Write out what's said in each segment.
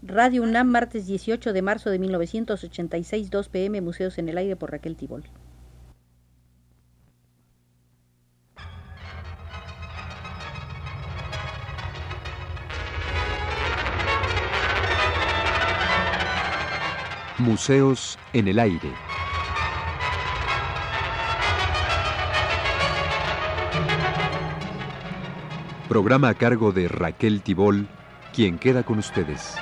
Radio UNAM, martes 18 de marzo de 1986, 2 pm, Museos en el Aire por Raquel Tibol. Museos en el Aire. Programa a cargo de Raquel Tibol, quien queda con ustedes.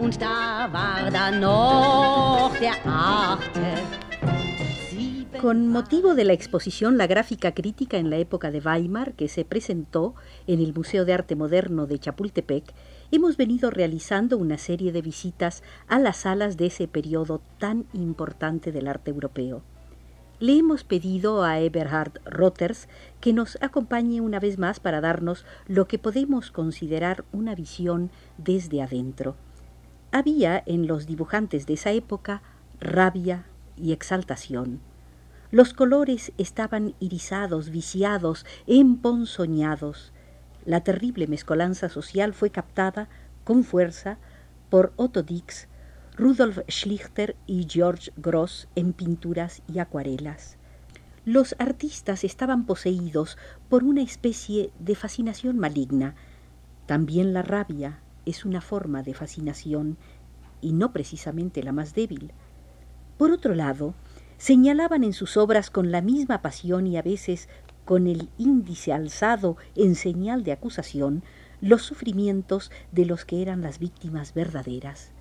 Und da war noch der achte. Con motivo de la exposición La gráfica crítica en la época de Weimar, que se presentó en el Museo de Arte Moderno de Chapultepec, hemos venido realizando una serie de visitas a las salas de ese periodo tan importante del arte europeo. Le hemos pedido a Eberhard Rotters que nos acompañe una vez más para darnos lo que podemos considerar una visión desde adentro. Había en los dibujantes de esa época rabia y exaltación. Los colores estaban irisados, viciados, emponzoñados. La terrible mezcolanza social fue captada con fuerza por Otto Dix, Rudolf Schlichter y George Gross en pinturas y acuarelas. Los artistas estaban poseídos por una especie de fascinación maligna. También la rabia es una forma de fascinación y no precisamente la más débil. Por otro lado, señalaban en sus obras con la misma pasión y a veces con el índice alzado en señal de acusación los sufrimientos de los que eran las víctimas verdaderas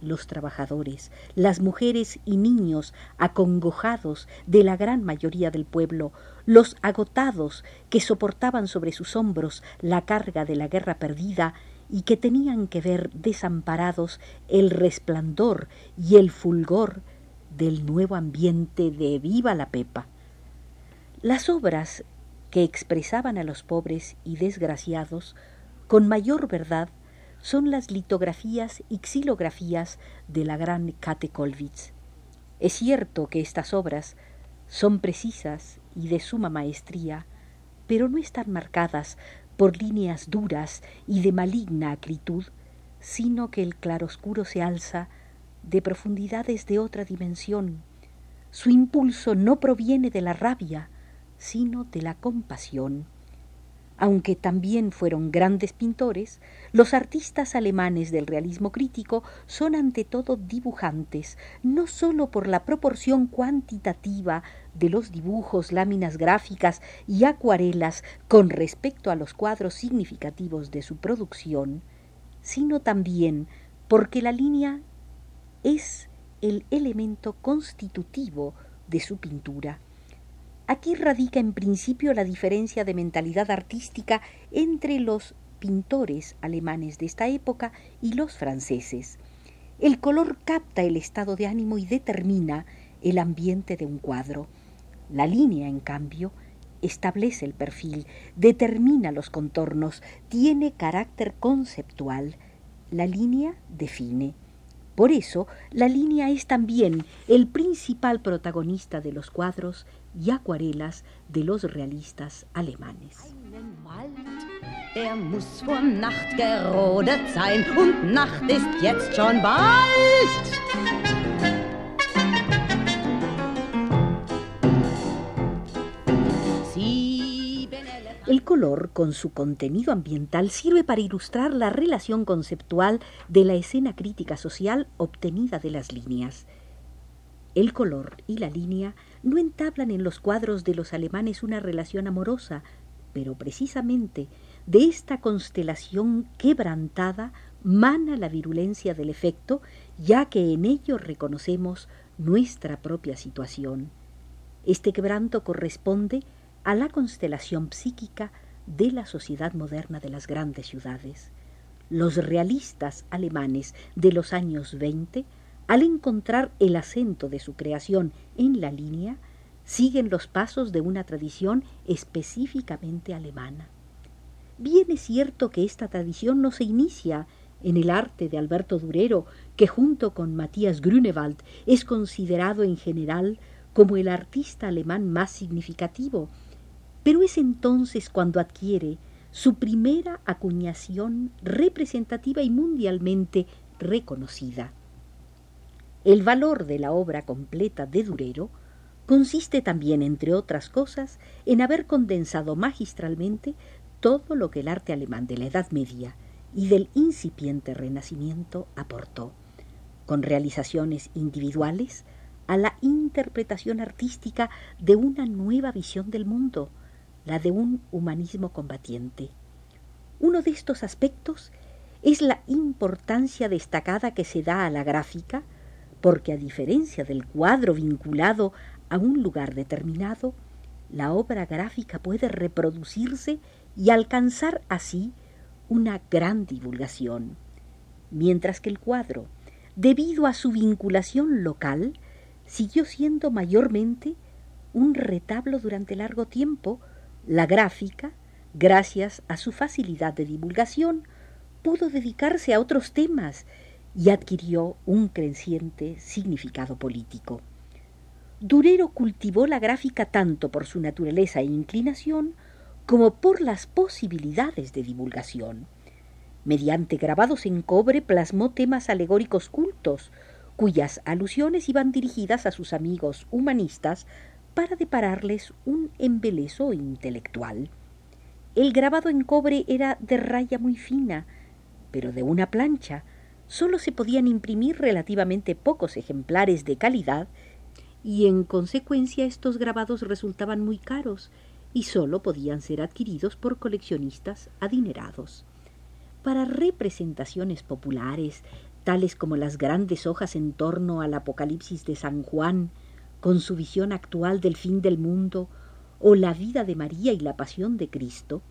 los trabajadores, las mujeres y niños acongojados de la gran mayoría del pueblo, los agotados que soportaban sobre sus hombros la carga de la guerra perdida y que tenían que ver desamparados el resplandor y el fulgor del nuevo ambiente de Viva la Pepa. Las obras que expresaban a los pobres y desgraciados con mayor verdad son las litografías y xilografías de la gran Kate Kollwitz. Es cierto que estas obras son precisas y de suma maestría, pero no están marcadas por líneas duras y de maligna acritud, sino que el claroscuro se alza de profundidades de otra dimensión. Su impulso no proviene de la rabia, sino de la compasión. Aunque también fueron grandes pintores, los artistas alemanes del realismo crítico son ante todo dibujantes, no sólo por la proporción cuantitativa de los dibujos, láminas gráficas y acuarelas con respecto a los cuadros significativos de su producción, sino también porque la línea es el elemento constitutivo de su pintura. Aquí radica en principio la diferencia de mentalidad artística entre los pintores alemanes de esta época y los franceses. El color capta el estado de ánimo y determina el ambiente de un cuadro. La línea, en cambio, establece el perfil, determina los contornos, tiene carácter conceptual. La línea define. Por eso, la línea es también el principal protagonista de los cuadros y acuarelas de los realistas alemanes. Er muss Nacht gerodet sein Nacht ist jetzt schon bald. El color, con su contenido ambiental, sirve para ilustrar la relación conceptual de la escena crítica social obtenida de las líneas. El color y la línea no entablan en los cuadros de los alemanes una relación amorosa, pero precisamente de esta constelación quebrantada mana la virulencia del efecto, ya que en ello reconocemos nuestra propia situación. Este quebranto corresponde a la constelación psíquica de la sociedad moderna de las grandes ciudades. Los realistas alemanes de los años 20 al encontrar el acento de su creación en la línea, siguen los pasos de una tradición específicamente alemana. Bien es cierto que esta tradición no se inicia en el arte de Alberto Durero, que junto con Matías Grünewald es considerado en general como el artista alemán más significativo, pero es entonces cuando adquiere su primera acuñación representativa y mundialmente reconocida. El valor de la obra completa de Durero consiste también, entre otras cosas, en haber condensado magistralmente todo lo que el arte alemán de la Edad Media y del incipiente Renacimiento aportó, con realizaciones individuales, a la interpretación artística de una nueva visión del mundo, la de un humanismo combatiente. Uno de estos aspectos es la importancia destacada que se da a la gráfica, porque a diferencia del cuadro vinculado a un lugar determinado, la obra gráfica puede reproducirse y alcanzar así una gran divulgación, mientras que el cuadro, debido a su vinculación local, siguió siendo mayormente un retablo durante largo tiempo, la gráfica, gracias a su facilidad de divulgación, pudo dedicarse a otros temas y adquirió un creciente significado político. Durero cultivó la gráfica tanto por su naturaleza e inclinación como por las posibilidades de divulgación. Mediante grabados en cobre plasmó temas alegóricos cultos, cuyas alusiones iban dirigidas a sus amigos humanistas para depararles un embeleso intelectual. El grabado en cobre era de raya muy fina, pero de una plancha. Solo se podían imprimir relativamente pocos ejemplares de calidad y en consecuencia estos grabados resultaban muy caros y sólo podían ser adquiridos por coleccionistas adinerados. Para representaciones populares, tales como las grandes hojas en torno al Apocalipsis de San Juan, con su visión actual del fin del mundo, o la vida de María y la pasión de Cristo,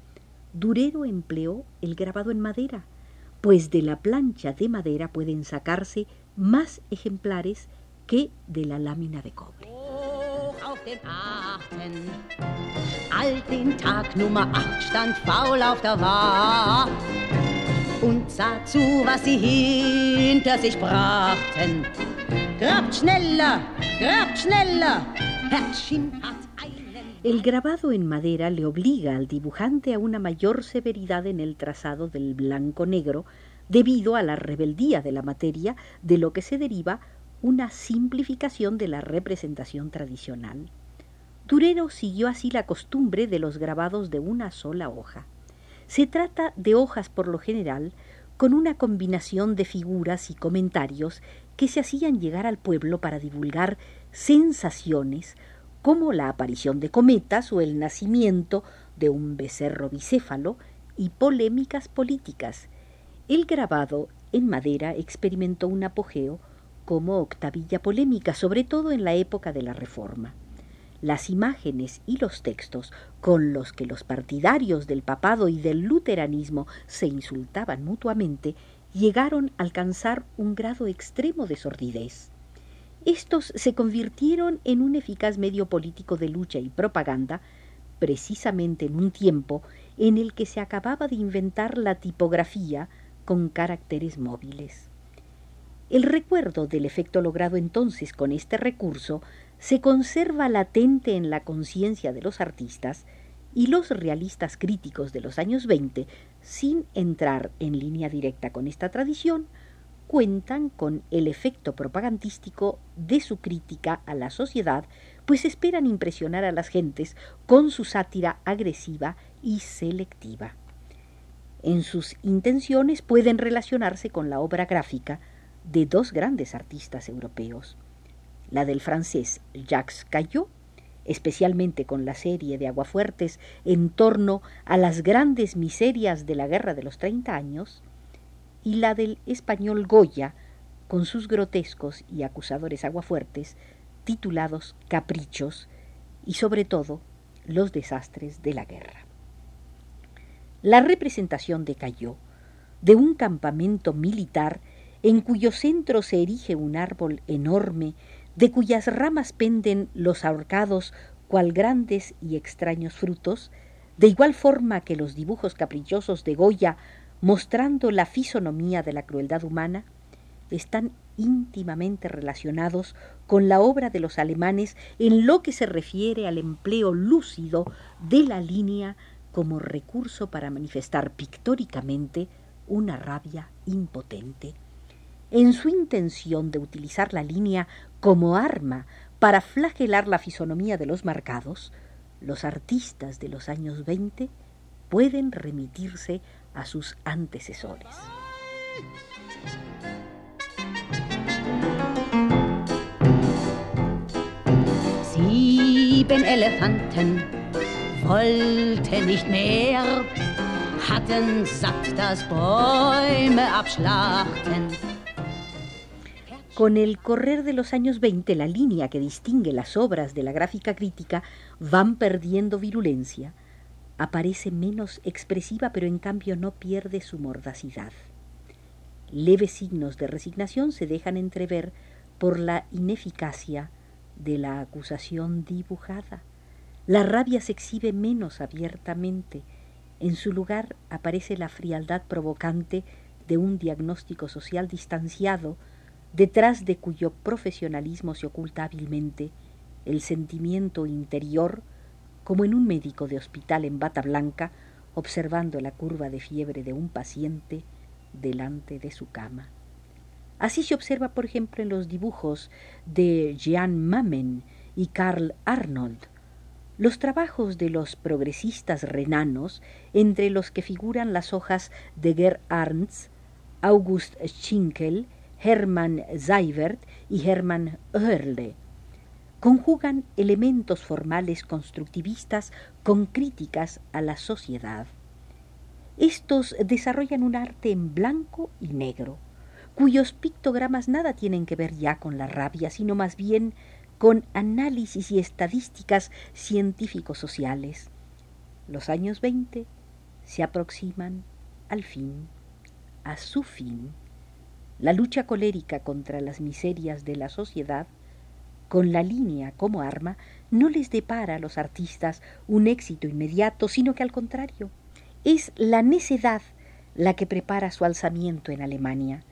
Durero empleó el grabado en madera, pues de la plancha de madera pueden sacarse más ejemplares que de la lámina de cobre. Al den Tag Nummer 8 stand faul auf der Wahr und sah zu, was sie hinter sich brachten. Grabt schneller, grabt el grabado en madera le obliga al dibujante a una mayor severidad en el trazado del blanco-negro debido a la rebeldía de la materia, de lo que se deriva una simplificación de la representación tradicional. Durero siguió así la costumbre de los grabados de una sola hoja. Se trata de hojas por lo general con una combinación de figuras y comentarios que se hacían llegar al pueblo para divulgar sensaciones como la aparición de cometas o el nacimiento de un becerro bicéfalo y polémicas políticas. El grabado en madera experimentó un apogeo como octavilla polémica, sobre todo en la época de la Reforma. Las imágenes y los textos con los que los partidarios del papado y del luteranismo se insultaban mutuamente llegaron a alcanzar un grado extremo de sordidez. Estos se convirtieron en un eficaz medio político de lucha y propaganda, precisamente en un tiempo en el que se acababa de inventar la tipografía con caracteres móviles. El recuerdo del efecto logrado entonces con este recurso se conserva latente en la conciencia de los artistas y los realistas críticos de los años 20, sin entrar en línea directa con esta tradición, cuentan con el efecto propagandístico de su crítica a la sociedad, pues esperan impresionar a las gentes con su sátira agresiva y selectiva. En sus intenciones pueden relacionarse con la obra gráfica, de dos grandes artistas europeos, la del francés Jacques Caillot, especialmente con la serie de Aguafuertes en torno a las grandes miserias de la Guerra de los Treinta Años, y la del español Goya, con sus grotescos y acusadores aguafuertes, titulados Caprichos, y sobre todo los desastres de la guerra. La representación de Caillot de un campamento militar en cuyo centro se erige un árbol enorme, de cuyas ramas penden los ahorcados cual grandes y extraños frutos, de igual forma que los dibujos caprichosos de Goya mostrando la fisonomía de la crueldad humana, están íntimamente relacionados con la obra de los alemanes en lo que se refiere al empleo lúcido de la línea como recurso para manifestar pictóricamente una rabia impotente. En su intención de utilizar la línea como arma para flagelar la fisonomía de los marcados, los artistas de los años 20 pueden remitirse a sus antecesores. Sieben Elefanten wollten nicht mehr, hatten satt das Bäume abschlachten. Con el correr de los años 20, la línea que distingue las obras de la gráfica crítica van perdiendo virulencia, aparece menos expresiva, pero en cambio no pierde su mordacidad. Leves signos de resignación se dejan entrever por la ineficacia de la acusación dibujada. La rabia se exhibe menos abiertamente. En su lugar aparece la frialdad provocante de un diagnóstico social distanciado, detrás de cuyo profesionalismo se oculta hábilmente el sentimiento interior, como en un médico de hospital en bata blanca, observando la curva de fiebre de un paciente delante de su cama. Así se observa, por ejemplo, en los dibujos de Jean Mamen y Karl Arnold, los trabajos de los progresistas renanos, entre los que figuran las hojas de Ger Arndt, August Schinkel, Hermann Seibert y Hermann Oerle, conjugan elementos formales constructivistas con críticas a la sociedad. Estos desarrollan un arte en blanco y negro, cuyos pictogramas nada tienen que ver ya con la rabia, sino más bien con análisis y estadísticas científico-sociales. Los años 20 se aproximan al fin, a su fin. La lucha colérica contra las miserias de la sociedad, con la línea como arma, no les depara a los artistas un éxito inmediato, sino que al contrario, es la necedad la que prepara su alzamiento en Alemania.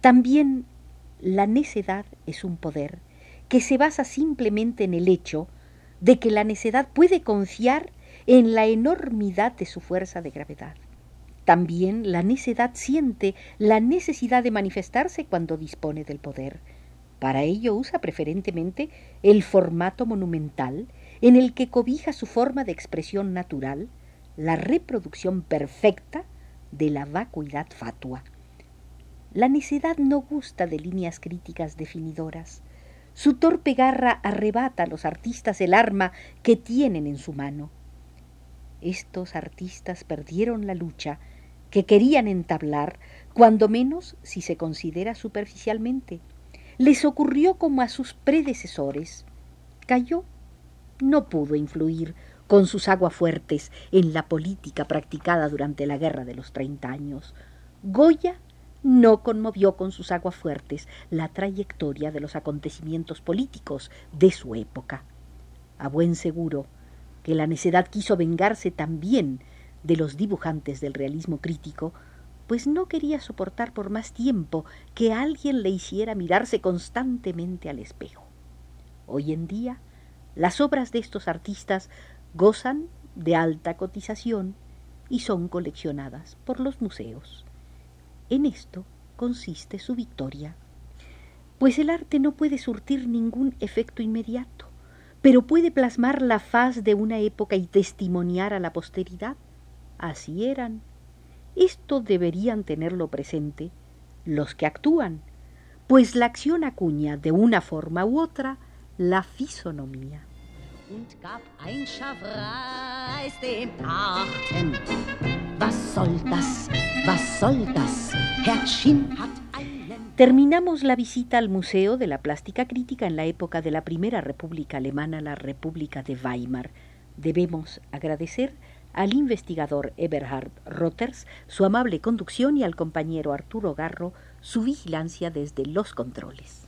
También la necedad es un poder que se basa simplemente en el hecho de que la necedad puede confiar en la enormidad de su fuerza de gravedad. También la necedad siente la necesidad de manifestarse cuando dispone del poder. Para ello usa preferentemente el formato monumental en el que cobija su forma de expresión natural, la reproducción perfecta de la vacuidad fatua. La necedad no gusta de líneas críticas definidoras. Su torpe garra arrebata a los artistas el arma que tienen en su mano. Estos artistas perdieron la lucha que querían entablar, cuando menos si se considera superficialmente. Les ocurrió como a sus predecesores. Cayó. No pudo influir con sus aguafuertes en la política practicada durante la Guerra de los Treinta Años. Goya no conmovió con sus aguafuertes la trayectoria de los acontecimientos políticos de su época. A buen seguro que la necedad quiso vengarse también de los dibujantes del realismo crítico, pues no quería soportar por más tiempo que alguien le hiciera mirarse constantemente al espejo. Hoy en día, las obras de estos artistas gozan de alta cotización y son coleccionadas por los museos. En esto consiste su victoria, pues el arte no puede surtir ningún efecto inmediato, pero puede plasmar la faz de una época y testimoniar a la posteridad. Así eran. Esto deberían tenerlo presente los que actúan, pues la acción acuña de una forma u otra la fisonomía. Terminamos la visita al Museo de la Plástica Crítica en la época de la Primera República Alemana, la República de Weimar. Debemos agradecer al investigador Eberhard Rotters su amable conducción y al compañero Arturo Garro su vigilancia desde los controles.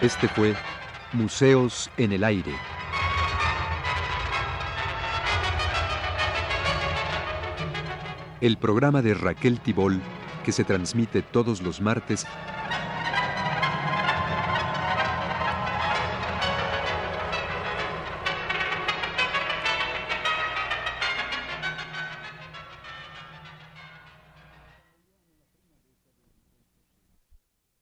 Este fue Museos en el Aire. El programa de Raquel Tibol que se transmite todos los martes